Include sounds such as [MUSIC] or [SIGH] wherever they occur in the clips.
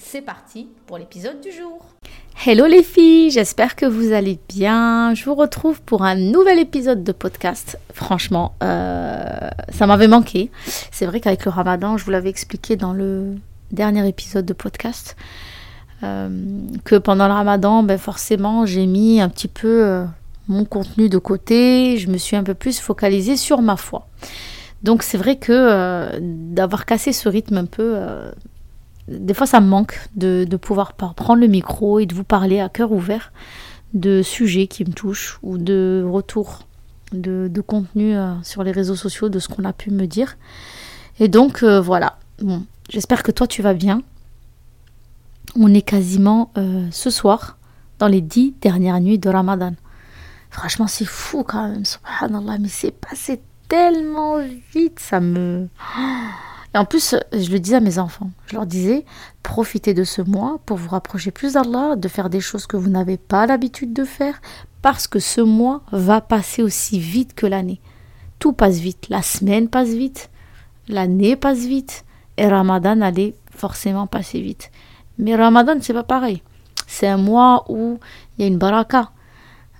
c'est parti pour l'épisode du jour. Hello les filles, j'espère que vous allez bien. Je vous retrouve pour un nouvel épisode de podcast. Franchement, euh, ça m'avait manqué. C'est vrai qu'avec le ramadan, je vous l'avais expliqué dans le dernier épisode de podcast, euh, que pendant le ramadan, ben forcément, j'ai mis un petit peu euh, mon contenu de côté. Je me suis un peu plus focalisée sur ma foi. Donc c'est vrai que d'avoir cassé ce rythme un peu des fois, ça me manque de, pouvoir prendre le micro et de vous parler à cœur ouvert de sujets qui me touchent ou de retours de, contenu euh, sur les réseaux sociaux de ce qu'on a pu me dire. Et donc, euh, voilà. J'espère que toi, tu vas bien. On est quasiment euh, ce soir dans les dix dernières nuits de Ramadan. Franchement, c'est fou quand même, subhanallah, mais c'est passé tellement vite, ça me... Et en plus, je le disais à mes enfants, je leur disais, profitez de ce mois pour vous rapprocher plus d'Allah, de faire des choses que vous n'avez pas l'habitude de faire, parce que ce mois va passer aussi vite que l'année. Tout passe vite, la semaine passe vite, l'année passe vite, et Ramadan allait forcément passer vite. Mais Ramadan, c'est pas pareil. C'est un mois où il y a une baraka.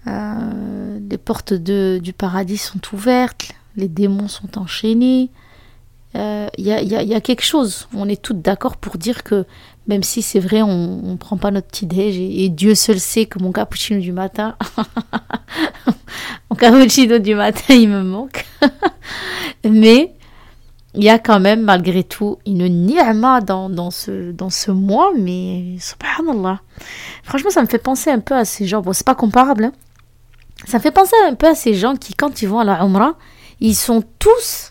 Euh, les portes de, du paradis sont ouvertes, les démons sont enchaînés, il euh, y, a, quelque chose. On est toutes d'accord pour dire que même si c'est vrai, on ne prend pas notre petit déj et, Dieu seul sait que mon cappuccino du matin, [LAUGHS] mon cappuccino du matin, il me manque. [LAUGHS] Mais il y a quand même malgré tout une ni'ma dans, dans, ce, dans ce mois, mais subhanallah. Franchement, ça me fait penser un peu à ces gens. Bon, c'est pas comparable. Hein. Ça me fait penser un peu à ces gens qui, quand ils vont à la Umrah, ils sont tous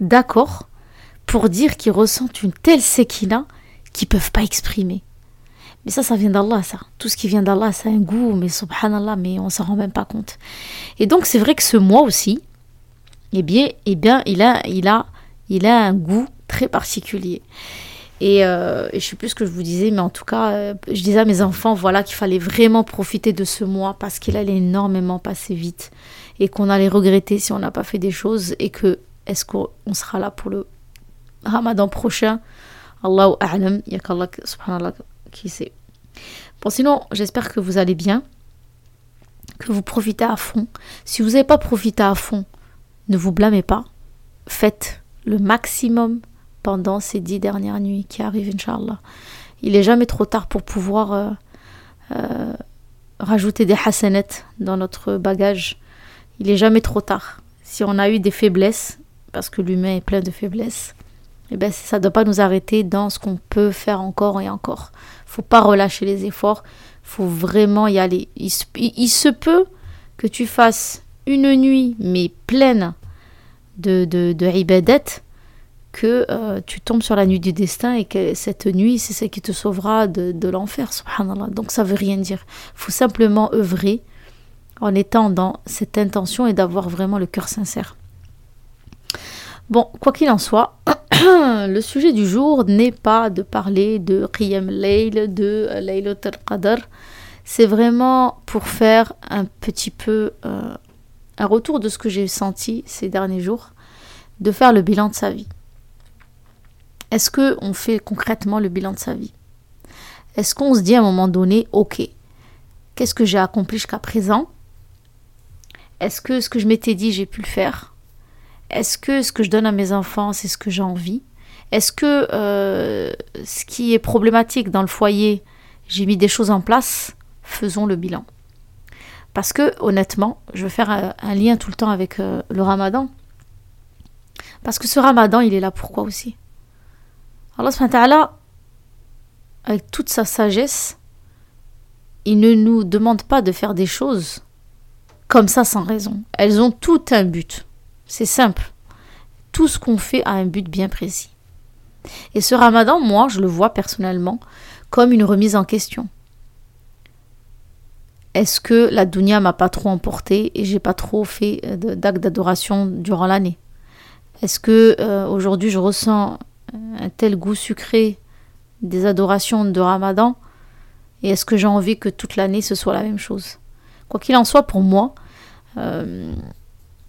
d'accord pour dire qu'ils ressentent une telle séquina qu'ils peuvent pas exprimer. Mais ça, ça vient d'Allah, ça. Tout ce qui vient d'Allah, ça a un goût, mais subhanallah, mais on s'en rend même pas compte. Et donc, c'est vrai que ce mois aussi, eh bien, eh bien il, a, il, a, il a un goût très particulier. Et, euh, je sais plus ce que je vous disais, mais en tout cas, euh, je disais à mes enfants, voilà, qu'il fallait vraiment profiter de ce mois parce qu'il allait énormément passer vite et qu'on allait regretter si on n'a pas fait des choses et que est-ce qu'on sera là pour le ramadan prochain? Allahu a'lam, il n'y a qu'Allah qui sait. Bon, sinon, j'espère que vous allez bien, que vous profitez à fond. Si vous n'avez pas profité à fond, ne vous blâmez pas. Faites le maximum pendant ces dix dernières nuits qui arrivent, Inch'Allah. Il n'est jamais trop tard pour pouvoir euh, euh, rajouter des hasanettes dans notre bagage. Il n'est jamais trop tard. Si on a eu des faiblesses, parce que l'humain est plein de faiblesses, eh ben ça ne doit pas nous arrêter dans ce qu'on peut faire encore et encore. faut pas relâcher les efforts, faut vraiment y aller. Il, se peut que tu fasses une nuit, mais pleine de, de, que euh, tu tombes sur la nuit du destin et que cette nuit, c'est celle qui te sauvera de, l'enfer. Donc ça veut rien dire. faut simplement œuvrer en étant dans cette intention et d'avoir vraiment le cœur sincère. Bon, quoi qu'il en soit, [CLEARS THROAT] le sujet du jour n'est pas de parler de Qiyam Layl, de Laylat al-Qadr. C'est vraiment pour faire un petit peu euh, un retour de ce que j'ai senti ces derniers jours, de faire le bilan de sa vie. Est-ce qu'on fait concrètement le bilan de sa vie? Est-ce qu'on se dit à un moment donné, ok, qu'est-ce que j'ai accompli jusqu'à présent? Est-ce que ce que je m'étais dit, j'ai pu le faire? Est-ce que ce que je donne à mes enfants, c'est ce que j'ai envie? Est-ce que euh, ce qui est problématique dans le foyer, j'ai mis des choses en place? Faisons le bilan. Parce que honnêtement, je vais faire un, lien tout le temps avec euh, le ramadan. Parce que ce ramadan, il est là pourquoi aussi? Allah subhanahu avec toute sa sagesse, il ne nous demande pas de faire des choses comme ça sans raison. Elles ont tout un but. C'est simple. Tout ce qu'on fait a un but bien précis. Et ce ramadan, moi, je le vois personnellement comme une remise en question. Est-ce que la dunya m'a pas trop emporté et j'ai pas trop fait euh, d'actes d'adoration durant l'année? Est-ce que euh, aujourd'hui je ressens un tel goût sucré des adorations de Ramadan? Et est-ce que j'ai envie que toute l'année ce soit la même chose? Quoi qu'il en soit, pour moi, euh,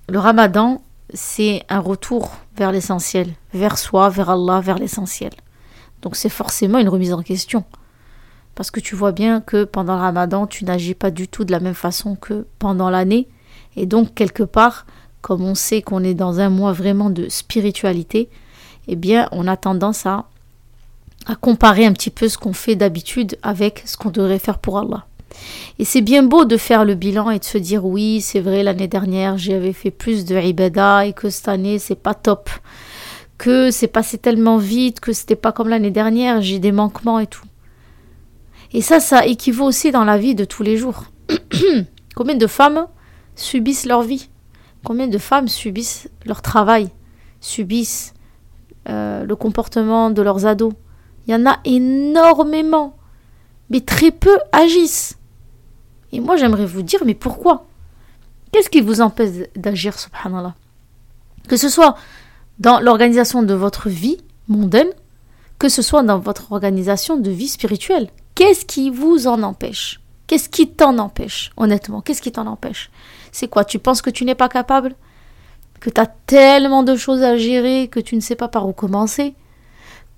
le Ramadan c'est un retour vers l'essentiel, vers soi, vers Allah, vers l'essentiel. Donc c'est forcément une remise en question. Parce que tu vois bien que pendant le ramadan, tu n'agis pas du tout de la même façon que pendant l'année. Et donc, quelque part, comme on sait qu'on est dans un mois vraiment de spiritualité, eh bien, on a tendance à, à comparer un petit peu ce qu'on fait d'habitude avec ce qu'on devrait faire pour Allah. Et c'est bien beau de faire le bilan et de se dire oui, c'est vrai, l'année dernière, j'avais fait plus de ibada et que cette année, c'est pas top. Que c'est passé tellement vite, que c'était pas comme l'année dernière, j'ai des manquements et tout. Et ça, ça équivaut aussi dans la vie de tous les jours. [COUGHS] Combien de femmes subissent leur vie? Combien de femmes subissent leur travail? Subissent euh, le comportement de leurs ados? Il y en a énormément. Mais très peu agissent. Et moi, j'aimerais vous dire, mais pourquoi? Qu'est-ce qui vous empêche d'agir, subhanallah? Que ce soit dans l'organisation de votre vie mondaine, que ce soit dans votre organisation de vie spirituelle. Qu'est-ce qui vous en empêche? Qu'est-ce qui t'en empêche Honnêtement, qu'est-ce qui t'en empêche? C'est quoi? Tu penses que tu n'es pas capable? Que tu as tellement de choses à gérer que tu ne sais pas par où commencer?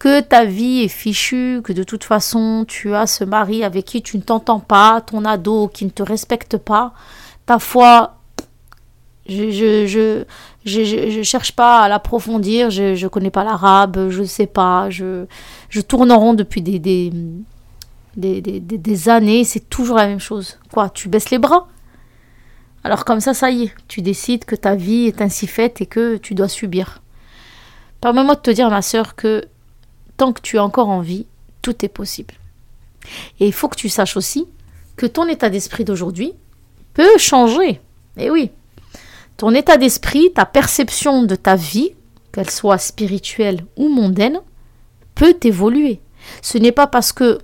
Que ta vie est fichue, que de toute façon tu as ce mari avec qui tu ne t'entends pas, ton ado qui ne te respecte pas, ta foi, je je, je, je, cherche pas à l'approfondir, je ne connais pas l'arabe, je ne sais pas, je, je tourne en rond depuis des, des, des, des, des années, c'est toujours la même chose. Quoi, tu baisses les bras? Alors comme ça, ça y est, tu décides que ta vie est ainsi faite et que tu dois subir. Permets-moi de te dire, ma soeur, que tant que tu as encore envie, tout est possible. Et il faut que tu saches aussi que ton état d'esprit d'aujourd'hui peut changer. Et eh oui, ton état d'esprit, ta perception de ta vie, qu'elle soit spirituelle ou mondaine, peut évoluer. Ce n'est pas parce que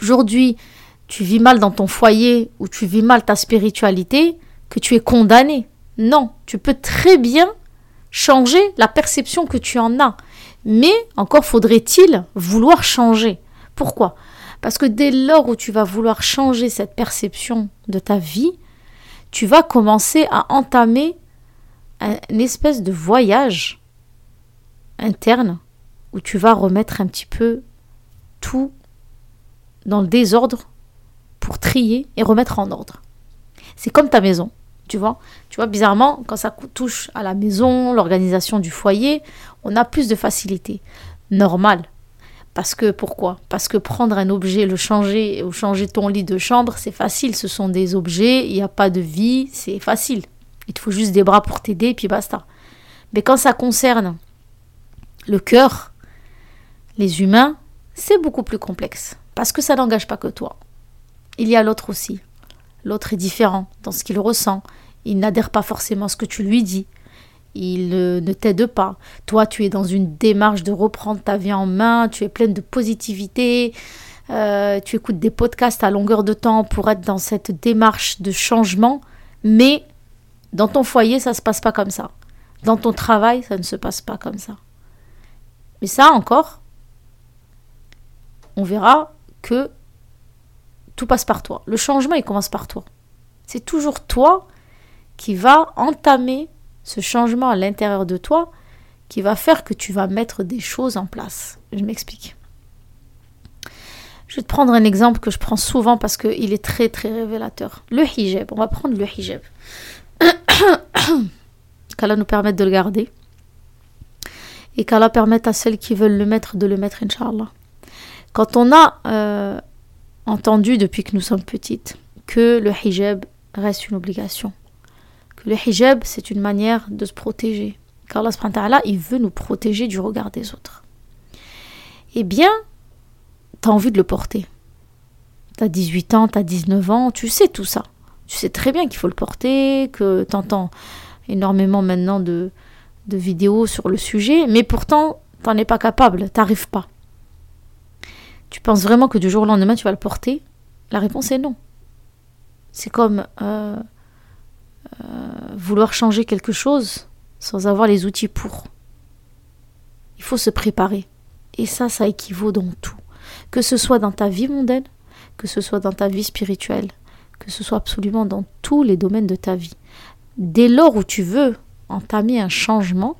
aujourd'hui tu vis mal dans ton foyer ou tu vis mal ta spiritualité que tu es condamné. Non, tu peux très bien changer la perception que tu en as. Mais encore faudrait-il vouloir changer. Pourquoi? Parce que dès lors où tu vas vouloir changer cette perception de ta vie, tu vas commencer à entamer une espèce de voyage interne où tu vas remettre un petit peu tout dans le désordre pour trier et remettre en ordre. C'est comme ta maison, tu vois? Tu vois, bizarrement, quand ça touche à la maison, l'organisation du foyer, on a plus de facilité. Normal. Parce que pourquoi? Parce que prendre un objet, le changer ou changer ton lit de chambre, c'est facile. Ce sont des objets, il n'y a pas de vie, c'est facile. Il te faut juste des bras pour t'aider, et puis basta. Mais quand ça concerne le cœur, les humains, c'est beaucoup plus complexe. Parce que ça n'engage pas que toi. Il y a l'autre aussi. L'autre est différent dans ce qu'il ressent. Il n'adhère pas forcément à ce que tu lui dis il ne t'aide pas. Toi, tu es dans une démarche de reprendre ta vie en main, tu es pleine de positivité, euh, tu écoutes des podcasts à longueur de temps pour être dans cette démarche de changement, mais dans ton foyer, ça ne se passe pas comme ça. Dans ton travail, ça ne se passe pas comme ça. Mais ça encore, on verra que tout passe par toi. Le changement, il commence par toi. C'est toujours toi qui va entamer ce changement à l'intérieur de toi qui va faire que tu vas mettre des choses en place. Je m'explique. Je vais te prendre un exemple que je prends souvent parce qu'il est très très révélateur. Le hijab. On va prendre le hijab. [COUGHS] Qu'Allah nous permette de le garder. Et qu'Allah permette à celles qui veulent le mettre de le mettre, Inch'Allah. Quand on a euh, entendu depuis que nous sommes petites que le hijab reste une obligation. Le hijab, c'est une manière de se protéger. Car Allah, il veut nous protéger du regard des autres. Eh bien, tu as envie de le porter. Tu as 18 ans, tu as 19 ans, tu sais tout ça. Tu sais très bien qu'il faut le porter, que tu entends énormément maintenant de, vidéos sur le sujet, mais pourtant, tu n'en es pas capable, t'arrives pas. Tu penses vraiment que du jour au lendemain, tu vas le porter? La réponse est non. C'est comme euh, vouloir changer quelque chose sans avoir les outils pour. Il faut se préparer. Et ça, ça équivaut dans tout. Que ce soit dans ta vie mondaine, que ce soit dans ta vie spirituelle, que ce soit absolument dans tous les domaines de ta vie. Dès lors où tu veux entamer un changement,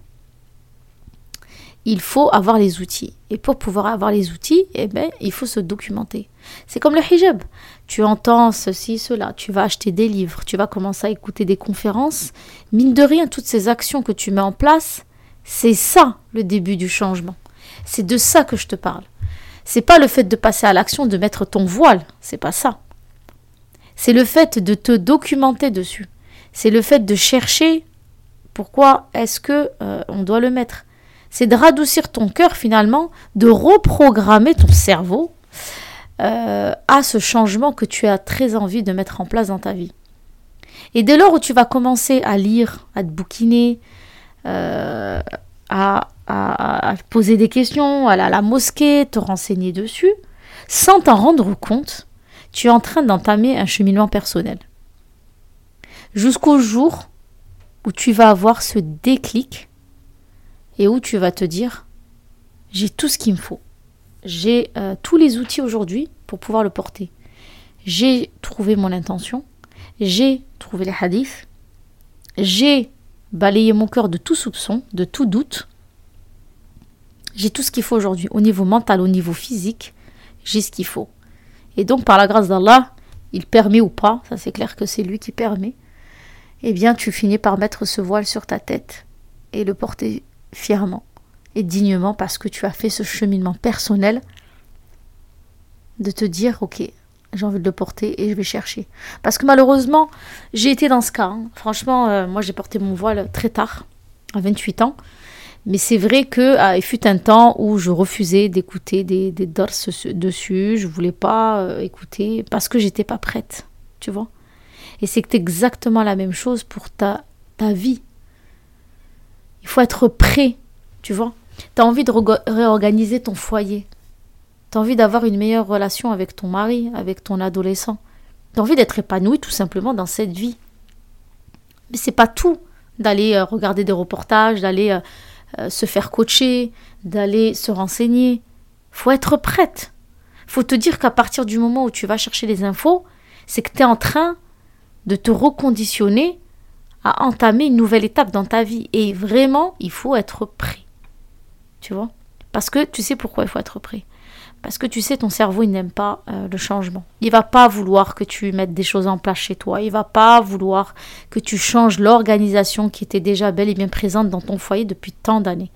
il faut avoir les outils. Et pour pouvoir avoir les outils, eh ben, il faut se documenter. C'est comme le hijab. Tu entends ceci, cela, tu vas acheter des livres, tu vas commencer à écouter des conférences. Mine de rien, toutes ces actions que tu mets en place, c'est ça le début du changement. C'est de ça que je te parle. C'est pas le fait de passer à l'action, de mettre ton voile, c'est pas ça. C'est le fait de te documenter dessus. C'est le fait de chercher pourquoi est-ce que euh, on doit le mettre. C'est de radoucir ton cœur finalement, de reprogrammer ton cerveau euh, à ce changement que tu as très envie de mettre en place dans ta vie. Et dès lors où tu vas commencer à lire, à te bouquiner, euh, à, poser des questions, aller à la mosquée, te renseigner dessus, sans t'en rendre compte, tu es en train d'entamer un cheminement personnel. Jusqu'au jour où tu vas avoir ce déclic et où tu vas te dire j'ai tout ce qu'il me faut. J'ai euh, tous les outils aujourd'hui pour pouvoir le porter. J'ai trouvé mon intention, j'ai trouvé les hadiths, j'ai balayé mon cœur de tout soupçon, de tout doute. J'ai tout ce qu'il faut aujourd'hui, au niveau mental, au niveau physique, j'ai ce qu'il faut. Et donc, par la grâce d'Allah, il permet ou pas, ça c'est clair que c'est lui qui permet, eh bien, tu finis par mettre ce voile sur ta tête et le porter fièrement et dignement parce que tu as fait ce cheminement personnel de te dire, ok, j'ai envie de le porter et je vais chercher. Parce que malheureusement, j'ai été dans ce cas. Hein. Franchement, euh, moi j'ai porté mon voile très tard, à 28 ans. Mais c'est vrai que ah, il fut un temps où je refusais d'écouter des, des dessus. Je voulais pas euh, écouter parce que j'étais pas prête. Tu vois Et c'est exactement la même chose pour ta, ta vie. Il faut être prêt. Tu vois Tu envie de réorganiser ton foyer. Tu envie d'avoir une meilleure relation avec ton mari, avec ton adolescent. Tu envie d'être épanoui tout simplement dans cette vie. Mais c'est pas tout d'aller euh, regarder des reportages, d'aller euh, euh, se faire coacher, d'aller se renseigner. Faut être prête. Faut te dire qu'à partir du moment où tu vas chercher les infos, c'est que tu es en train de te reconditionner à entamer une nouvelle étape dans ta vie. Et vraiment, il faut être prêt. Tu vois Parce que tu sais pourquoi il faut être prêt. Parce que tu sais, ton cerveau, il n'aime pas euh, le changement. Il va pas vouloir que tu mettes des choses en place chez toi. Il va pas vouloir que tu changes l'organisation qui était déjà belle et bien présente dans ton foyer depuis tant d'années.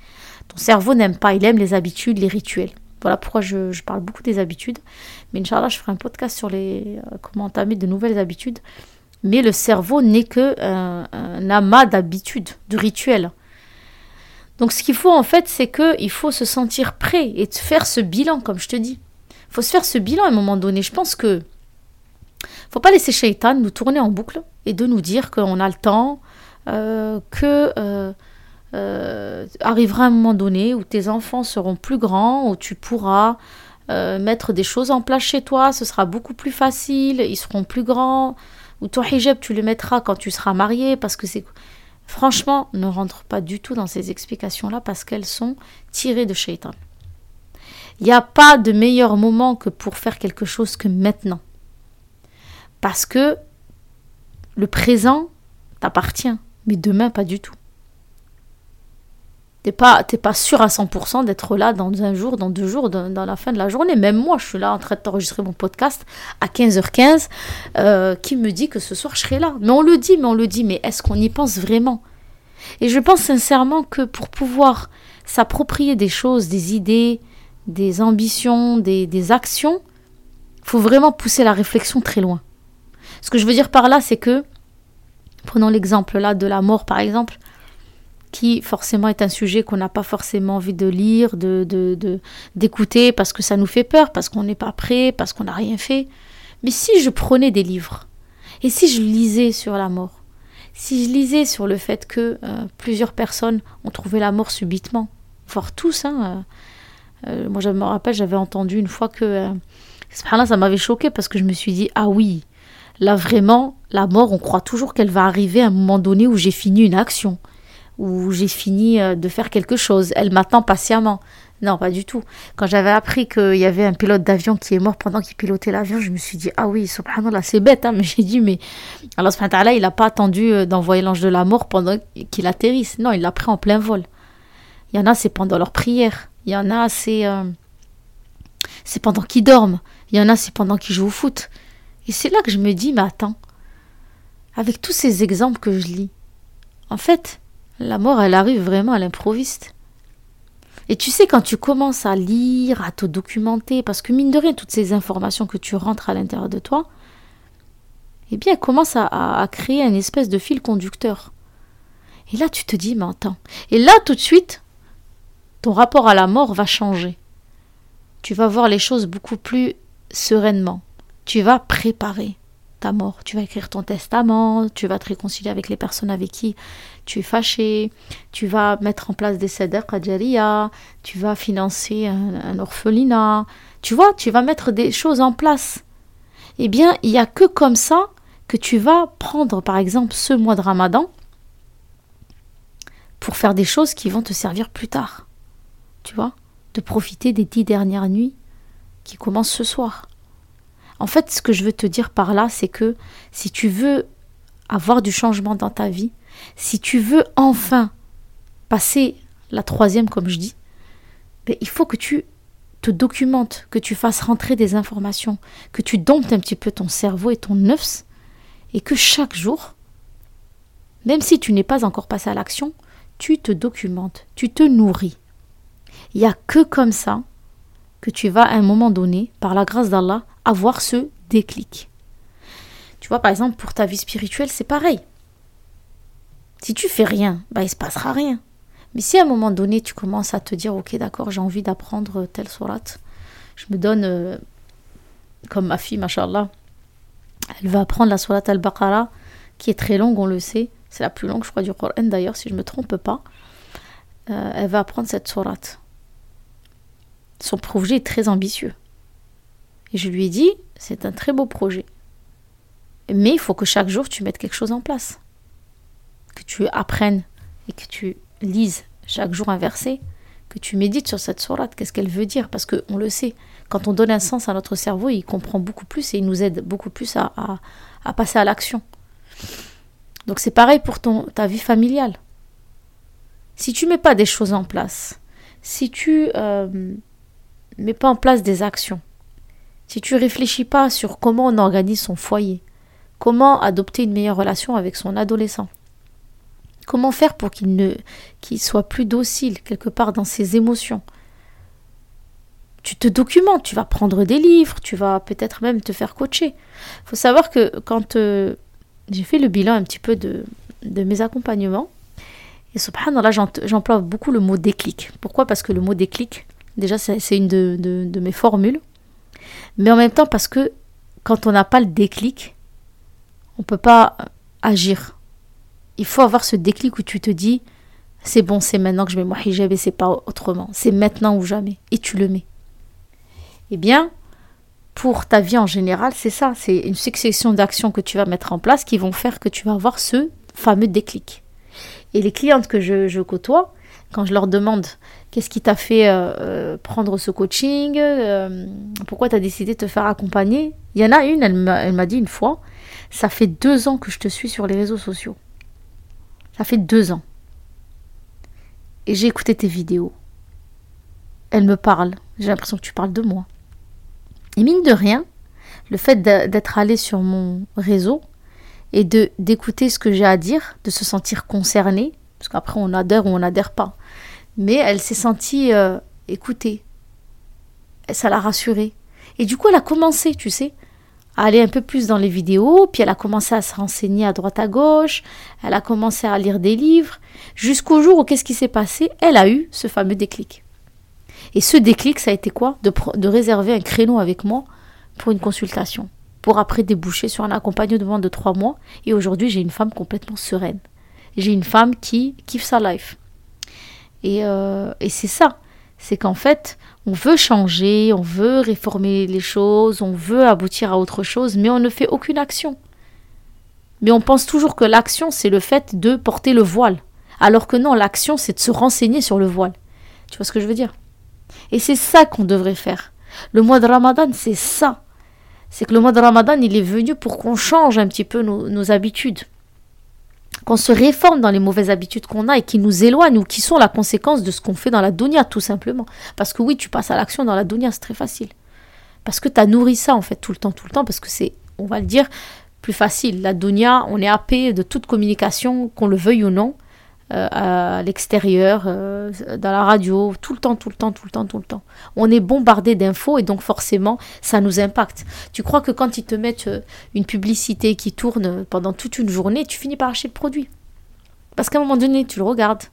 Ton cerveau n'aime pas. Il aime les habitudes, les rituels. Voilà pourquoi je, parle beaucoup des habitudes. Mais Inch'Allah, je ferai un podcast sur les, euh, comment entamer de nouvelles habitudes. Mais le cerveau n'est que euh, un amas d'habitudes, de rituels. Donc ce qu'il faut en fait, c'est qu'il faut se sentir prêt et faire ce bilan, comme je te dis. Il faut se faire ce bilan à un moment donné. Je pense que faut pas laisser Shaitan nous tourner en boucle et de nous dire qu'on a le temps, euh, que euh, euh, arrivera un moment donné où tes enfants seront plus grands, où tu pourras mettre des choses en place chez toi, ce sera beaucoup plus facile, ils seront plus grands, ou ton hijab tu le mettras quand tu seras marié parce que c'est Franchement, ne rentre pas du tout dans ces explications-là parce qu'elles sont tirées de Shaitan. Il n'y a pas de meilleur moment que pour faire quelque chose que maintenant. Parce que le présent t'appartient, mais demain pas du tout. T'es pas, pas sûr à 100% d'être là dans un jour, dans deux jours, dans, la fin de la journée. Même moi, je suis là en train d'enregistrer mon podcast à 15h15. Euh, qui me dit que ce soir, je serai là Mais on le dit, mais on le dit. Mais est-ce qu'on y pense vraiment? Et je pense sincèrement que pour pouvoir s'approprier des choses, des idées, des ambitions, des, des actions, faut vraiment pousser la réflexion très loin. Ce que je veux dire par là, c'est que, prenons l'exemple là de la mort par exemple, qui forcément est un sujet qu'on n'a pas forcément envie de lire, de, d'écouter, parce que ça nous fait peur, parce qu'on n'est pas prêt, parce qu'on n'a rien fait. Mais si je prenais des livres, et si je lisais sur la mort, si je lisais sur le fait que euh, plusieurs personnes ont trouvé la mort subitement, voire tous, hein, euh, euh, moi je me rappelle, j'avais entendu une fois que, ça m'avait choqué parce que je me suis dit, ah oui, là vraiment, la mort, on croit toujours qu'elle va arriver à un moment donné où j'ai fini une action où j'ai fini euh, de faire quelque chose. Elle m'attend patiemment. Non, pas du tout. Quand j'avais appris qu'il y avait un pilote d'avion qui est mort pendant qu'il pilotait l'avion, je me suis dit, ah oui, subhanallah, c'est bête, hein, mais [LAUGHS] j'ai dit, mais Allah subhanallah, il n'a pas attendu euh, d'envoyer l'ange de la mort pendant qu'il atterrisse. Non, il l'a pris en plein vol. Il y en a, c'est pendant leur prière. Il y en a, c'est euh, c'est pendant qu'ils dorment. Il y en a, c'est pendant qu'ils jouent au foot. Et c'est là que je me dis, mais attends, avec tous ces exemples que je lis, en fait, la mort, elle arrive vraiment à l'improviste. Et tu sais, quand tu commences à lire, à te documenter, parce que mine de rien, toutes ces informations que tu rentres à l'intérieur de toi, eh bien, elles commencent à, créer une espèce de fil conducteur. Et là, tu te dis, mais attends. Et là, tout de suite, ton rapport à la mort va changer. Tu vas voir les choses beaucoup plus sereinement. Tu vas préparer ta mort. Tu vas écrire ton testament, tu vas te réconcilier avec les personnes avec qui tu es fâché, tu vas mettre en place des cédères qadjariya, tu vas financer un, orphelinat, tu vois, tu vas mettre des choses en place. Eh bien, il n'y a que comme ça que tu vas prendre, par exemple, ce mois de ramadan pour faire des choses qui vont te servir plus tard. Tu vois, de profiter des dix dernières nuits qui commencent ce soir. En fait, ce que je veux te dire par là, c'est que si tu veux avoir du changement dans ta vie, si tu veux enfin passer la troisième, comme je dis, ben, il faut que tu te documentes, que tu fasses rentrer des informations, que tu domptes un petit peu ton cerveau et ton neuf, et que chaque jour, même si tu n'es pas encore passé à l'action, tu te documentes, tu te nourris. Il n'y a que comme ça que tu vas à un moment donné, par la grâce d'Allah, avoir ce déclic. Tu vois, par exemple, pour ta vie spirituelle, c'est pareil. Si tu fais rien, bah, il se passera rien. Mais si à un moment donné, tu commences à te dire, ok, d'accord, j'ai envie d'apprendre telle sourate, je me donne, euh, comme ma fille, machallah, elle va apprendre la sourate al-Baqarah, qui est très longue, on le sait. C'est la plus longue, je crois, du Coran d'ailleurs, si je ne me trompe pas. Euh, elle va apprendre cette sourate. Son projet est très ambitieux. Et je lui ai dit, c'est un très beau projet. Mais il faut que chaque jour tu mettes quelque chose en place. Que tu apprennes et que tu lises chaque jour un verset, que tu médites sur cette sourate, qu'est-ce qu'elle veut dire, parce qu'on le sait, quand on donne un sens à notre cerveau, il comprend beaucoup plus et il nous aide beaucoup plus à, passer à l'action. Donc c'est pareil pour ton, ta vie familiale. Si tu mets pas des choses en place, si tu euh, mets pas en place des actions, si tu réfléchis pas sur comment on organise son foyer, comment adopter une meilleure relation avec son adolescent, comment faire pour qu'il ne qu'il soit plus docile quelque part dans ses émotions. Tu te documentes, tu vas prendre des livres, tu vas peut-être même te faire coacher. Il faut savoir que quand euh, j'ai fait le bilan un petit peu de, de mes accompagnements, et subhanallah, j'emploie beaucoup le mot déclic. Pourquoi? Parce que le mot déclic, déjà, c'est une de, mes formules mais en même temps parce que quand on n'a pas le déclic, on ne peut pas agir. Il faut avoir ce déclic où tu te dis c'est bon, c'est maintenant que je mets mon hijab et c'est pas autrement. C'est maintenant ou jamais. Et tu le mets. Eh bien, pour ta vie en général, c'est ça. C'est une succession d'actions que tu vas mettre en place qui vont faire que tu vas avoir ce fameux déclic. Et les clientes que je côtoie, quand je leur demande qu'est-ce qui t'a fait euh, euh, prendre ce coaching, euh, pourquoi tu as décidé de te faire accompagner, il y en a une, elle m'a dit une fois, ça fait deux ans que je te suis sur les réseaux sociaux. Ça fait deux ans. Et j'ai écouté tes vidéos. Elle me parle. J'ai l'impression que tu parles de moi. Et mine de rien, le fait d'être allé sur mon réseau et de d'écouter ce que j'ai à dire, de se sentir concerné, parce qu'après on adhère ou on n'adhère pas. Mais elle s'est sentie euh, écoutée. Ça l'a rassurée. Et du coup, elle a commencé, tu sais, à aller un peu plus dans les vidéos, puis elle a commencé à se renseigner à droite à gauche, elle a commencé à lire des livres, jusqu'au jour où qu'est-ce qui s'est passé? Elle a eu ce fameux déclic. Et ce déclic, ça a été quoi? De, de réserver un créneau avec moi pour une consultation, pour après déboucher sur un accompagnement de trois mois. Et aujourd'hui, j'ai une femme complètement sereine. J'ai une femme qui kiffe sa life. Et, euh, et c'est ça. C'est qu'en fait, on veut changer, on veut réformer les choses, on veut aboutir à autre chose, mais on ne fait aucune action. Mais on pense toujours que l'action, c'est le fait de porter le voile. Alors que non, l'action, c'est de se renseigner sur le voile. Tu vois ce que je veux dire? Et c'est ça qu'on devrait faire. Le mois de Ramadan, c'est ça. C'est que le mois de Ramadan, il est venu pour qu'on change un petit peu nos, nos habitudes qu'on se réforme dans les mauvaises habitudes qu'on a et qui nous éloignent ou qui sont la conséquence de ce qu'on fait dans la dunya, tout simplement. Parce que oui, tu passes à l'action dans la dunya, c'est très facile. Parce que tu as nourri ça, en fait, tout le temps, tout le temps, parce que c'est, on va le dire, plus facile. La dunya, on est happé de toute communication, qu'on le veuille ou non. Euh, à l'extérieur, euh, dans la radio, tout le temps, tout le temps, tout le temps, tout le temps. On est bombardé d'infos et donc forcément, ça nous impacte. Tu crois que quand ils te mettent euh, une publicité qui tourne pendant toute une journée, tu finis par acheter le produit? Parce qu'à un moment donné, tu le regardes.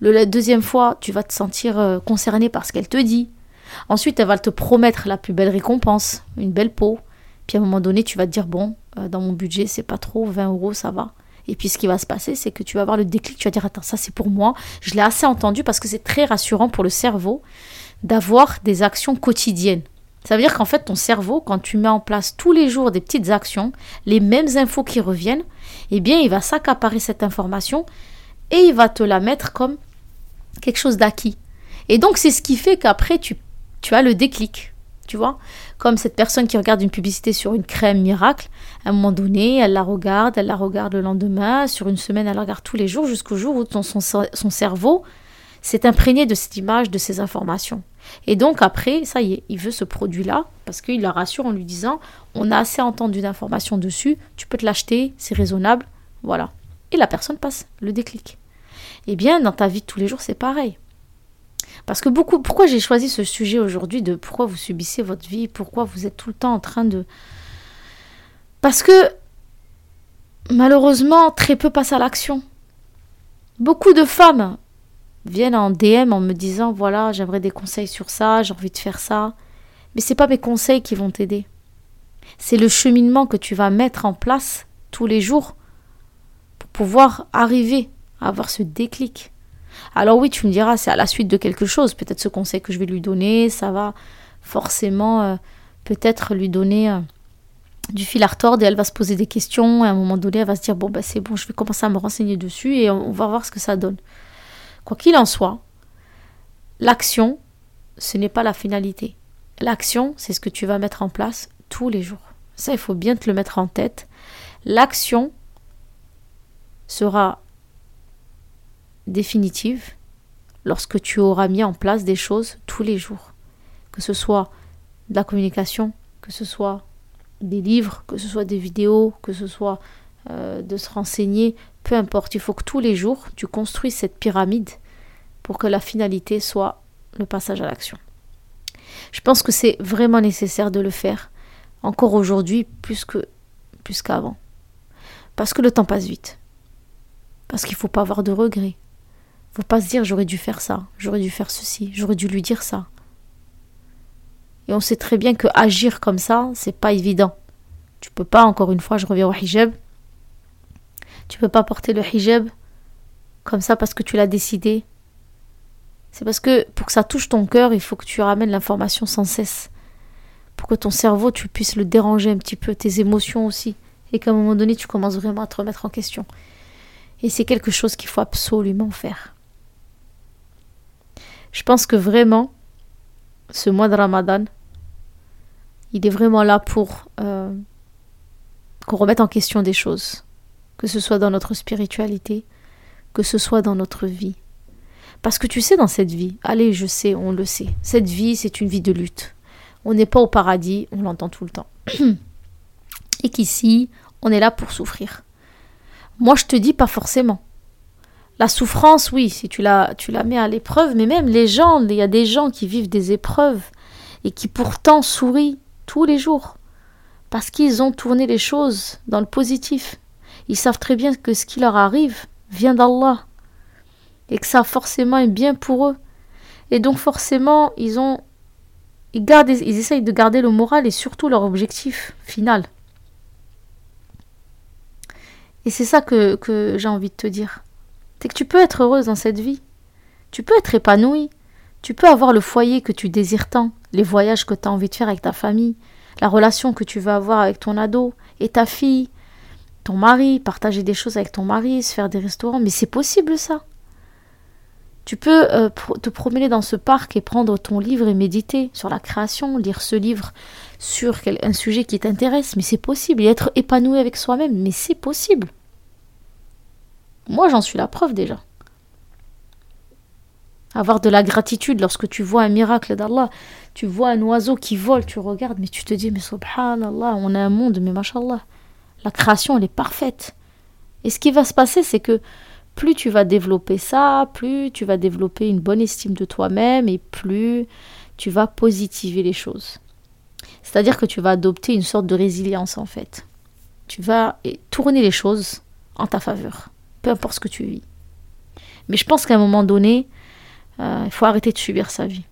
La deuxième fois, tu vas te sentir concerné par ce qu'elle te dit. Ensuite, elle va te promettre la plus belle récompense, une belle peau. Puis à un moment donné, tu vas te dire, bon, dans mon budget, c'est pas trop, 20 euros, ça va. Et puis ce qui va se passer, c'est que tu vas avoir le déclic, tu vas dire, attends, ça c'est pour moi. Je l'ai assez entendu parce que c'est très rassurant pour le cerveau d'avoir des actions quotidiennes. Ça veut dire qu'en fait, ton cerveau, quand tu mets en place tous les jours des petites actions, les mêmes infos qui reviennent, eh bien, il va s'accaparer cette information et il va te la mettre comme quelque chose d'acquis. Et donc, c'est ce qui fait qu'après, tu, as le déclic. Tu vois? Comme cette personne qui regarde une publicité sur une crème miracle, à un moment donné, elle la regarde, elle la regarde le lendemain, sur une semaine, elle la regarde tous les jours, jusqu'au jour où son, cerveau s'est imprégné de cette image, de ces informations. Et donc après, ça y est, il veut ce produit-là, parce qu'il la rassure en lui disant, on a assez entendu d'informations dessus, tu peux te l'acheter, c'est raisonnable, voilà. Et la personne passe le déclic. Eh bien, dans ta vie de tous les jours, c'est pareil. Parce que beaucoup, pourquoi j'ai choisi ce sujet aujourd'hui de pourquoi vous subissez votre vie, pourquoi vous êtes tout le temps en train de... Parce que malheureusement, très peu passent à l'action. Beaucoup de femmes viennent en DM en me disant voilà, j'aimerais des conseils sur ça, j'ai envie de faire ça. Mais ce n'est pas mes conseils qui vont t'aider. C'est le cheminement que tu vas mettre en place tous les jours pour pouvoir arriver à avoir ce déclic. Alors oui, tu me diras, c'est à la suite de quelque chose. Peut-être ce conseil que je vais lui donner, ça va forcément euh, peut-être lui donner euh, du fil à retordre et elle va se poser des questions. Et à un moment donné, elle va se dire, bon, bah, c'est bon, je vais commencer à me renseigner dessus et on va voir ce que ça donne. Quoi qu'il en soit, l'action, ce n'est pas la finalité. L'action, c'est ce que tu vas mettre en place tous les jours. Ça, il faut bien te le mettre en tête. L'action sera définitive lorsque tu auras mis en place des choses tous les jours. Que ce soit de la communication, que ce soit des livres, que ce soit des vidéos, que ce soit euh, de se renseigner, peu importe. Il faut que tous les jours, tu construises cette pyramide pour que la finalité soit le passage à l'action. Je pense que c'est vraiment nécessaire de le faire, encore aujourd'hui, plus que plus qu'avant. Parce que le temps passe vite. Parce qu'il ne faut pas avoir de regrets. Faut pas se dire j'aurais dû faire ça, j'aurais dû faire ceci, j'aurais dû lui dire ça. Et on sait très bien que agir comme ça, c'est pas évident. Tu peux pas, encore une fois, je reviens au hijab. Tu peux pas porter le hijab comme ça parce que tu l'as décidé. C'est parce que pour que ça touche ton cœur, il faut que tu ramènes l'information sans cesse. Pour que ton cerveau, tu puisses le déranger un petit peu, tes émotions aussi. Et qu'à un moment donné, tu commences vraiment à te remettre en question. Et c'est quelque chose qu'il faut absolument faire. Je pense que vraiment, ce mois de Ramadan, il est vraiment là pour euh, qu'on remette en question des choses, que ce soit dans notre spiritualité, que ce soit dans notre vie. Parce que tu sais, dans cette vie, allez, je sais, on le sait, cette vie, c'est une vie de lutte. On n'est pas au paradis, on l'entend tout le temps. [CLEARS THROAT] Et qu'ici, on est là pour souffrir. Moi, je te dis pas forcément. La souffrance, oui, si tu la, tu la mets à l'épreuve, mais même les gens, il y a des gens qui vivent des épreuves et qui pourtant sourient tous les jours. Parce qu'ils ont tourné les choses dans le positif. Ils savent très bien que ce qui leur arrive vient d'Allah. Et que ça forcément est bien pour eux. Et donc forcément, ils ont. Ils, gardent, ils essayent de garder le moral et surtout leur objectif final. Et c'est ça que, que j'ai envie de te dire. C'est que tu peux être heureuse dans cette vie. Tu peux être épanouie. Tu peux avoir le foyer que tu désires tant, les voyages que tu as envie de faire avec ta famille, la relation que tu veux avoir avec ton ado et ta fille, ton mari, partager des choses avec ton mari, se faire des restaurants. Mais c'est possible ça. Tu peux euh, te promener dans ce parc et prendre ton livre et méditer sur la création, lire ce livre sur un sujet qui t'intéresse, mais c'est possible. Et être épanoui avec soi-même, mais c'est possible. Moi, j'en suis la preuve déjà. Avoir de la gratitude lorsque tu vois un miracle d'Allah, tu vois un oiseau qui vole, tu regardes, mais tu te dis, mais subhanallah, on a un monde, mais mashallah, la création, elle est parfaite. Et ce qui va se passer, c'est que plus tu vas développer ça, plus tu vas développer une bonne estime de toi-même et plus tu vas positiver les choses. C'est-à-dire que tu vas adopter une sorte de résilience en fait. Tu vas tourner les choses en ta faveur, peu importe ce que tu vis. Mais je pense qu'à un moment donné, euh, il faut arrêter de subir sa vie.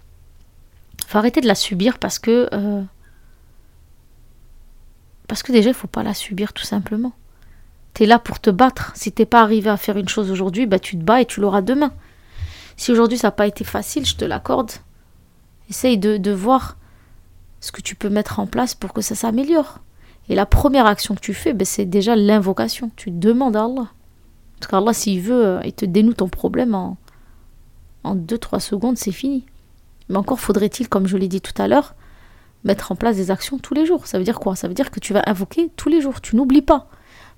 Il faut arrêter de la subir parce que... Euh, parce que déjà, il ne faut pas la subir tout simplement. Tu es là pour te battre. Si t'es pas arrivé à faire une chose aujourd'hui, bah, tu te bats et tu l'auras demain. Si aujourd'hui ça n'a pas été facile, je te l'accorde. Essaye de, voir ce que tu peux mettre en place pour que ça s'améliore. Et la première action que tu fais, ben, c'est déjà l'invocation. Tu demandes à Allah. Parce qu'Allah, s'il veut, euh, il te dénoue ton problème en, en 2-3 secondes, c'est fini. Mais encore faudrait-il, comme je l'ai dit tout à l'heure, mettre en place des actions tous les jours. Ça veut dire quoi? Ça veut dire que tu vas invoquer tous les jours. Tu n'oublies pas.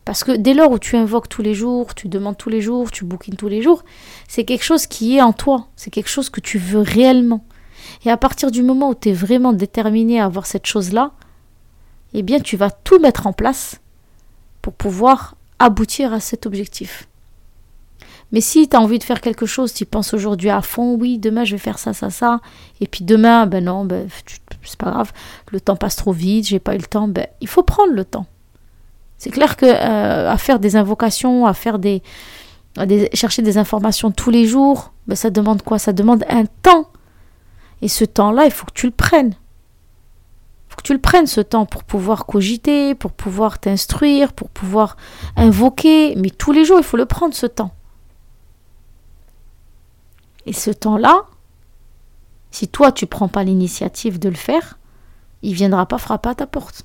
Parce que dès lors où tu invoques tous les jours, tu demandes tous les jours, tu bouquines tous les jours, c'est quelque chose qui est en toi, c'est quelque chose que tu veux réellement. Et à partir du moment où tu es vraiment déterminé à avoir cette chose-là, eh bien tu vas tout mettre en place pour pouvoir aboutir à cet objectif. Mais si tu as envie de faire quelque chose, tu penses aujourd'hui à fond, oui, demain je vais faire ça, ça, ça, et puis demain, ben non, ben, c'est pas grave, le temps passe trop vite, j'ai pas eu le temps, ben il faut prendre le temps. C'est clair que euh, à faire des invocations, à faire des, à chercher des informations tous les jours, ben ça demande quoi? Ça demande un temps. Et ce temps-là, il faut que tu le prennes. Il faut que tu le prennes ce temps pour pouvoir cogiter, pour pouvoir t'instruire, pour pouvoir invoquer. Mais tous les jours, il faut le prendre ce temps. Et ce temps-là, si toi tu prends pas l'initiative de le faire, il viendra pas frapper à ta porte.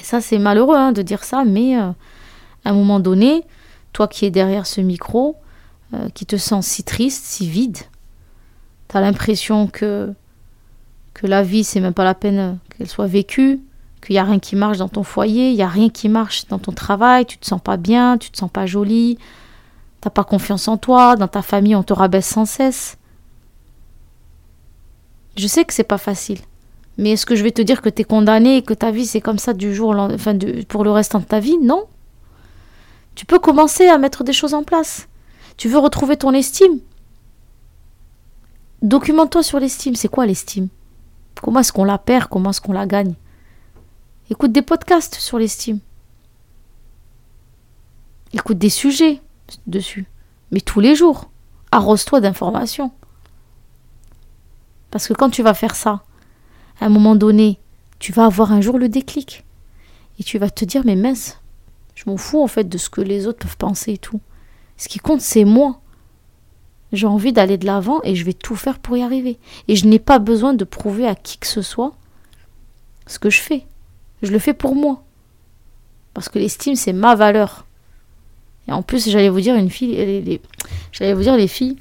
Et ça, c'est malheureux hein, de dire ça, mais euh, à un moment donné, toi qui es derrière ce micro, euh, qui te sens si triste, si vide, tu as l'impression que, que la vie, c'est même pas la peine qu'elle soit vécue, qu'il n'y a rien qui marche dans ton foyer, il n'y a rien qui marche dans ton travail, tu te sens pas bien, tu te sens pas jolie, t'as pas confiance en toi, dans ta famille, on te rabaisse sans cesse. Je sais que c'est pas facile. Mais est-ce que je vais te dire que tu es condamné et que ta vie c'est comme ça du jour enfin pour le restant de ta vie? Non. Tu peux commencer à mettre des choses en place. Tu veux retrouver ton estime? Documente-toi sur l'estime. C'est quoi l'estime? Comment est-ce qu'on la perd? Comment est-ce qu'on la gagne? Écoute des podcasts sur l'estime. Écoute des sujets dessus. Mais tous les jours. Arrose-toi d'informations. Parce que quand tu vas faire ça, à un moment donné, tu vas avoir un jour le déclic. Et tu vas te dire, mais mince, je m'en fous en fait de ce que les autres peuvent penser et tout. Ce qui compte, c'est moi. J'ai envie d'aller de l'avant et je vais tout faire pour y arriver. Et je n'ai pas besoin de prouver à qui que ce soit ce que je fais. Je le fais pour moi. Parce que l'estime, c'est ma valeur. Et en plus, j'allais vous dire une fille, j'allais vous dire les filles,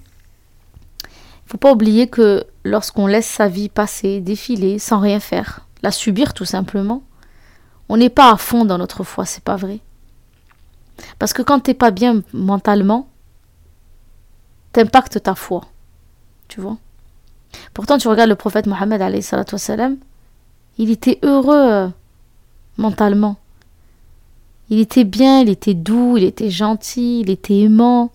il faut pas oublier que lorsqu'on laisse sa vie passer, défiler, sans rien faire, la subir tout simplement, on n'est pas à fond dans notre foi, c'est pas vrai. Parce que quand t'es pas bien mentalement, t'impactes ta foi. Tu vois Pourtant, tu regardes le prophète Mohammed, il était heureux euh, mentalement. Il était bien, il était doux, il était gentil, il était aimant.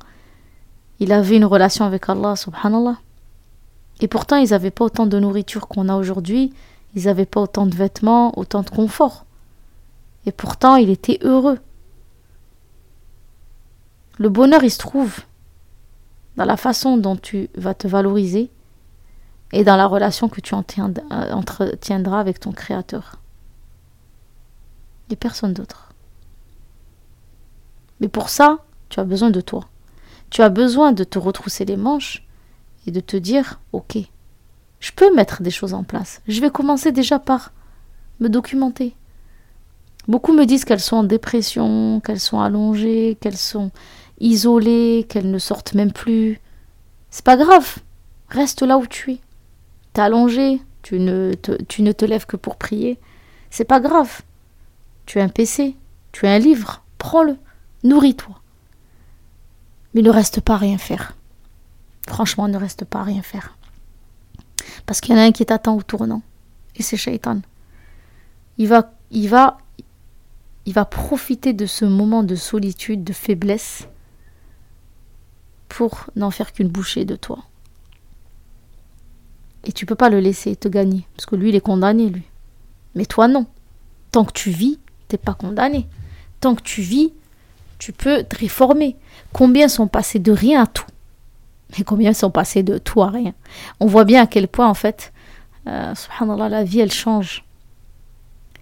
Il avait une relation avec Allah, subhanallah. Et pourtant, ils n'avaient pas autant de nourriture qu'on a aujourd'hui. ils n'avaient pas autant de vêtements, autant de confort. Et pourtant, il était heureux. Le bonheur, il se trouve dans la façon dont tu vas te valoriser et dans la relation que tu entretiendras avec ton Créateur. Et personne d'autre. Mais pour ça, tu as besoin de toi. Tu as besoin de te retrousser les manches et de te dire, ok, je peux mettre des choses en place. Je vais commencer déjà par me documenter. Beaucoup me disent qu'elles sont en dépression, qu'elles sont allongées, qu'elles sont isolées, qu'elles ne sortent même plus. C'est pas grave. Reste là où tu es. T'es allongé, tu ne, te, tu ne te lèves que pour prier. C'est pas grave. Tu as un PC, tu as un livre, prends-le, nourris-toi. Mais ne reste pas à rien faire. Franchement, ne reste pas à rien faire. Parce qu'il y en a un qui t'attend au tournant. Et c'est Shaitan. Il va, il va, il va profiter de ce moment de solitude, de faiblesse, pour n'en faire qu'une bouchée de toi. Et tu peux pas le laisser te gagner, parce que lui, il est condamné, lui. Mais toi, non. Tant que tu vis, t'es pas condamné. Tant que tu vis, tu peux te réformer. Combien sont passés de rien à tout? Mais combien sont passés de tout à rien? On voit bien à quel point, en fait, euh, subhanallah, la vie, elle change.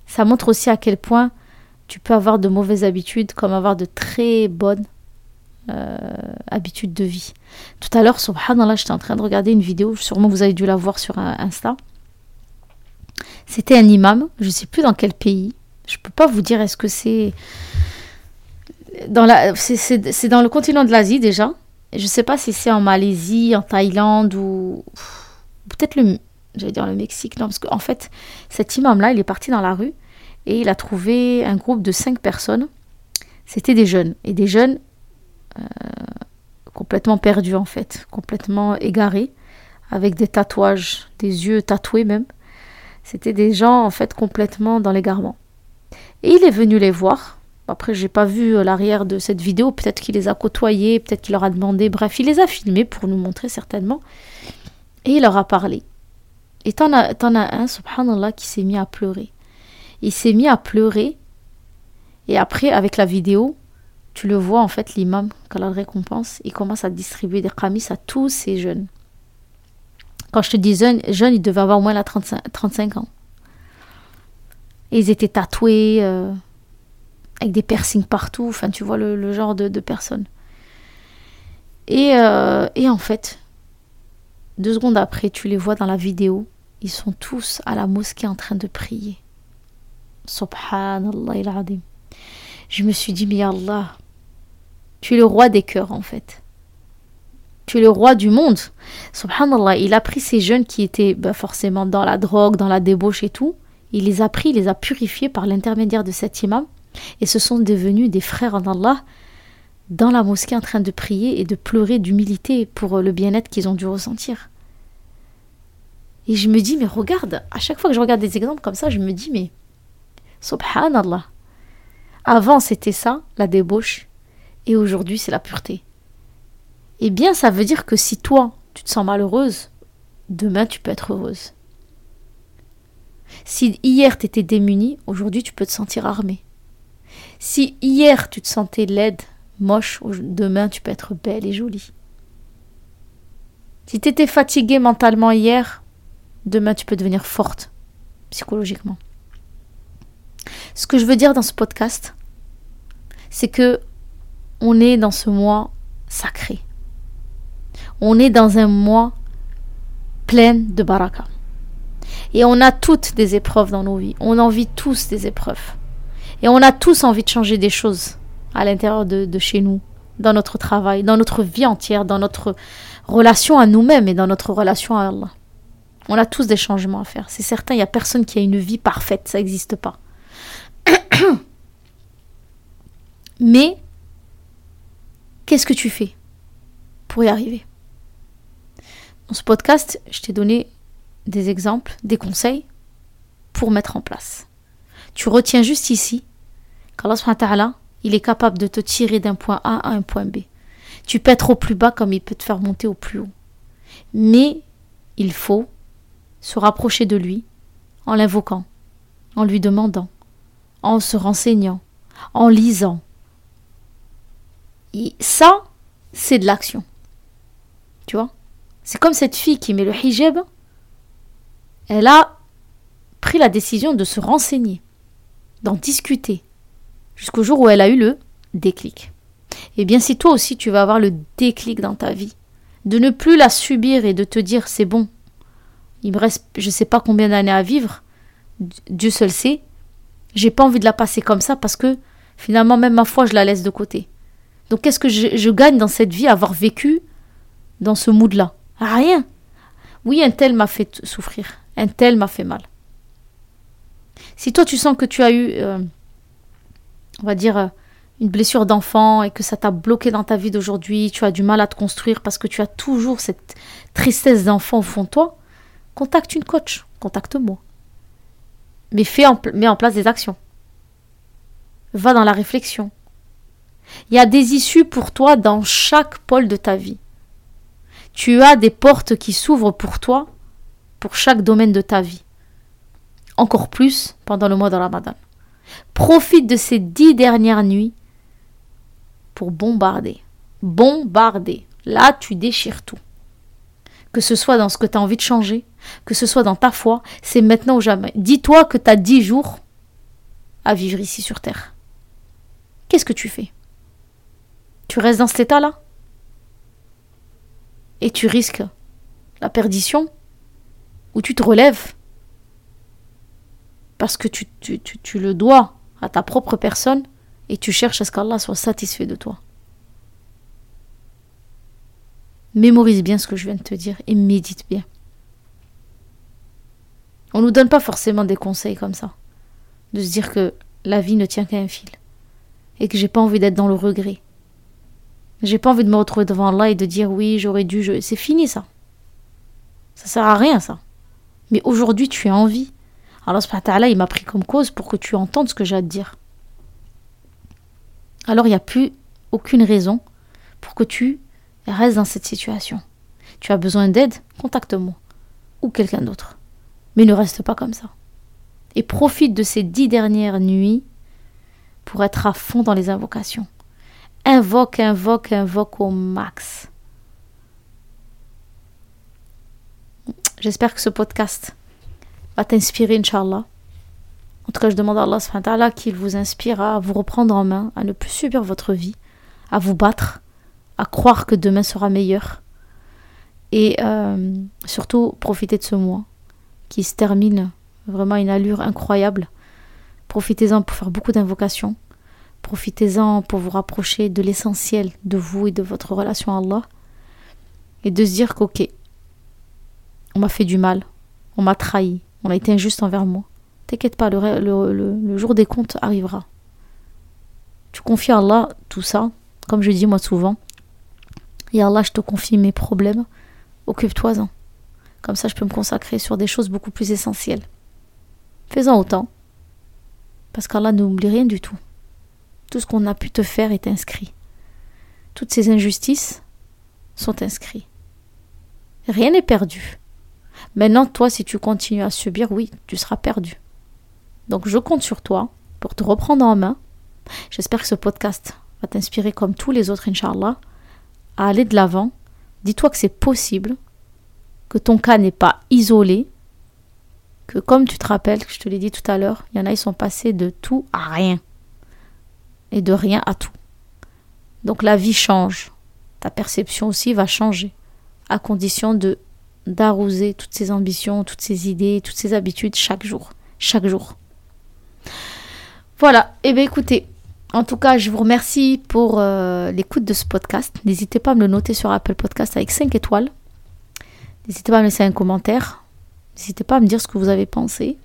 Ça montre aussi à quel point tu peux avoir de mauvaises habitudes comme avoir de très bonnes euh, habitudes de vie. Tout à l'heure, subhanallah, j'étais en train de regarder une vidéo, sûrement vous avez dû la voir sur Insta. C'était un imam, je ne sais plus dans quel pays. Je ne peux pas vous dire est-ce que c'est dans la c'est dans le continent de l'Asie déjà. Je ne sais pas si c'est en Malaisie, en Thaïlande ou peut-être le j'allais dire le Mexique non parce fait cet imam là, il est parti dans la rue et il a trouvé un groupe de cinq personnes. C'était des jeunes et des jeunes euh, complètement perdus en fait, complètement égarés, avec des tatouages, des yeux tatoués même. C'était des gens en fait complètement dans l'égarement. Et il est venu les voir. Après, j'ai pas vu euh, l'arrière de cette vidéo. Peut-être qu'il les a côtoyés, peut-être qu'il leur a demandé. Bref, il les a filmés pour nous montrer certainement. Et il leur a parlé. Et t'en as, as un, subhanallah, qui s'est mis à pleurer. Il s'est mis à pleurer. Et après, avec la vidéo, tu le vois en fait, l'imam, quand la récompense, il commence à distribuer des kamis à tous ces jeunes. Quand je te dis jeunes, jeunes ils devaient avoir au moins la 35, 35 ans. Et ils étaient tatoués, euh, avec des piercings partout, enfin tu vois le, genre de, personnes. Et, euh, et en fait, deux secondes après, tu les vois dans la vidéo, ils sont tous à la mosquée en train de prier. Subhanallah il Je me suis dit, mais Allah, tu es le roi des cœurs en fait. Tu es le roi du monde. Subhanallah, il a pris ces jeunes qui étaient bah, forcément dans la drogue, dans la débauche et tout. Il les a pris, il les a purifiés par l'intermédiaire de cet imam. Et ce sont devenus des frères en Allah dans la mosquée en train de prier et de pleurer d'humilité pour le bien-être qu'ils ont dû ressentir. Et je me dis, mais regarde, à chaque fois que je regarde des exemples comme ça, je me dis, mais subhanallah. Avant, c'était ça, la débauche, et aujourd'hui, c'est la pureté. Eh bien, ça veut dire que si toi, tu te sens malheureuse, demain, tu peux être heureuse. Si hier, tu étais démunie, aujourd'hui, tu peux te sentir armée. Si hier tu te sentais laide, moche, demain tu peux être belle et jolie. Si tu étais fatiguée mentalement hier, demain tu peux devenir forte psychologiquement. Ce que je veux dire dans ce podcast, c'est que on est dans ce mois sacré. On est dans un mois plein de baraka. Et on a toutes des épreuves dans nos vies. On en vit tous des épreuves. Et on a tous envie de changer des choses à l'intérieur de, chez nous, dans notre travail, dans notre vie entière, dans notre relation à nous-mêmes et dans notre relation à Allah. On a tous des changements à faire. C'est certain, il n'y a personne qui a une vie parfaite, ça n'existe pas. [COUGHS] Mais, qu'est-ce que tu fais pour y arriver? Dans ce podcast, je t'ai donné des exemples, des conseils pour mettre en place. Tu retiens juste ici qu'Allah il est capable de te tirer d'un point A à un point B. Tu peux être au plus bas comme il peut te faire monter au plus haut. Mais il faut se rapprocher de lui En l'invoquant, en lui demandant, en se renseignant, en lisant. Ça, c'est de l'action. Tu vois? C'est comme cette fille qui met le hijab. Elle a pris la décision de se renseigner, d'en discuter, jusqu'au jour où elle a eu le déclic. Eh bien si toi aussi tu vas avoir le déclic dans ta vie, de ne plus la subir et de te dire c'est bon, il me reste je ne sais pas combien d'années à vivre, Dieu seul sait, j'ai pas envie de la passer comme ça parce que finalement même ma foi je la laisse de côté. Donc qu'est-ce que je, gagne dans cette vie avoir vécu dans ce mood-là? Rien. Oui, un tel m'a fait souffrir, un tel m'a fait mal. Si toi tu sens que tu as eu, euh, on va dire, euh, une blessure d'enfant et que ça t'a bloqué dans ta vie d'aujourd'hui, tu as du mal à te construire parce que tu as toujours cette tristesse d'enfant au fond de toi, contacte une coach, contacte-moi. Mais fais mets en place des actions. Va dans la réflexion. Il y a des issues pour toi dans chaque pôle de ta vie. Tu as des portes qui s'ouvrent pour toi pour chaque domaine de ta vie. Encore plus pendant le mois de Ramadan. Profite de ces dix dernières nuits pour bombarder. Bombarder. Là, tu déchires tout. Que ce soit dans ce que tu as envie de changer, que ce soit dans ta foi, c'est maintenant ou jamais. Dis-toi que tu as dix jours à vivre ici sur Terre. Qu'est-ce que tu fais? Tu restes dans cet état-là? Et tu risques la perdition? Ou tu te relèves? Parce que tu, tu, tu le dois à ta propre personne et tu cherches à ce qu'Allah soit satisfait de toi. Mémorise bien ce que je viens de te dire et médite bien. On ne nous donne pas forcément des conseils comme ça. De se dire que la vie ne tient qu'à un fil. Et que j'ai pas envie d'être dans le regret. J'ai pas envie de me retrouver devant Allah et de dire oui, j'aurais dû. C'est fini ça. Ça sert à rien ça. Mais aujourd'hui, tu as envie. Alors, il m'a pris comme cause pour que tu entendes ce que j'ai à te dire alors il n'y a plus aucune raison pour que tu restes dans cette situation. Tu as besoin d'aide, contacte-moi ou quelqu'un d'autre. Mais ne reste pas comme ça. Et profite de ces dix dernières nuits pour être à fond dans les invocations. Invoque, invoque, invoque au max. J'espère que ce podcast va t'inspirer, Inch'Allah. En tout cas, je demande à Allah qu'il vous inspire à vous reprendre en main, à ne plus subir votre vie, à vous battre, à croire que demain sera meilleur. Et euh, surtout, profitez de ce mois qui se termine vraiment à une allure incroyable. Profitez-en pour faire beaucoup d'invocations. Profitez-en pour vous rapprocher de l'essentiel de vous et de votre relation à Allah. Et de se dire qu'ok, on m'a fait du mal, on m'a trahi, on a été injuste envers moi. T'inquiète pas, le, jour des comptes arrivera. Tu confies à Allah tout ça, comme je dis moi souvent. Et Allah, je te confie mes problèmes, occupe-toi-en. Comme ça, je peux me consacrer sur des choses beaucoup plus essentielles. Fais-en autant. Parce qu'Allah n'oublie rien du tout. Tout ce qu'on a pu te faire est inscrit. Toutes ces injustices sont inscrites. Rien n'est perdu. Maintenant, toi, si tu continues à subir, oui, tu seras perdu. Donc je compte sur toi pour te reprendre en main. J'espère que ce podcast va t'inspirer comme tous les autres, Inch'Allah, à aller de l'avant. Dis-toi que c'est possible, que ton cas n'est pas isolé, que comme tu te rappelles, que je te l'ai dit tout à l'heure, il y en a, ils sont passés de tout à rien. Et de rien à tout. Donc la vie change. Ta perception aussi va changer. À condition de d'arroser toutes ces ambitions, toutes ces idées, toutes ces habitudes chaque jour. Chaque jour. Voilà, eh bien écoutez, en tout cas, je vous remercie pour euh, l'écoute de ce podcast. N'hésitez pas à me le noter sur Apple Podcast avec 5 étoiles. N'hésitez pas à me laisser un commentaire. N'hésitez pas à me dire ce que vous avez pensé.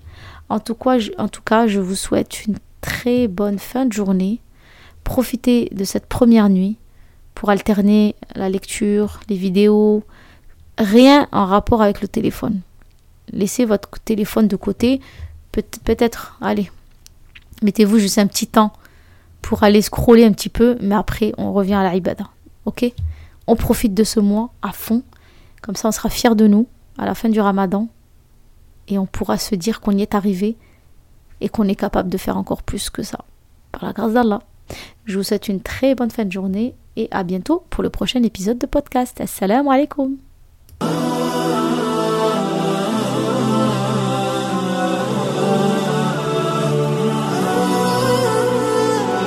En tout cas, je vous souhaite une très bonne fin de journée. Profitez de cette première nuit pour alterner la lecture, les vidéos, rien en rapport avec le téléphone. Laissez votre téléphone de côté. Peut-être, allez, Mettez-vous juste un petit temps pour aller scroller un petit peu, mais après on revient à la ibada. Ok? On profite de ce mois à fond, comme ça on sera fier de nous à la fin du ramadan. et on pourra se dire qu'on y est arrivé et qu'on est capable de faire encore plus que ça. Par la grâce d'Allah. Je vous souhaite une très bonne fin de journée et à bientôt pour le prochain épisode de podcast. Assalamu alaikum. Oh.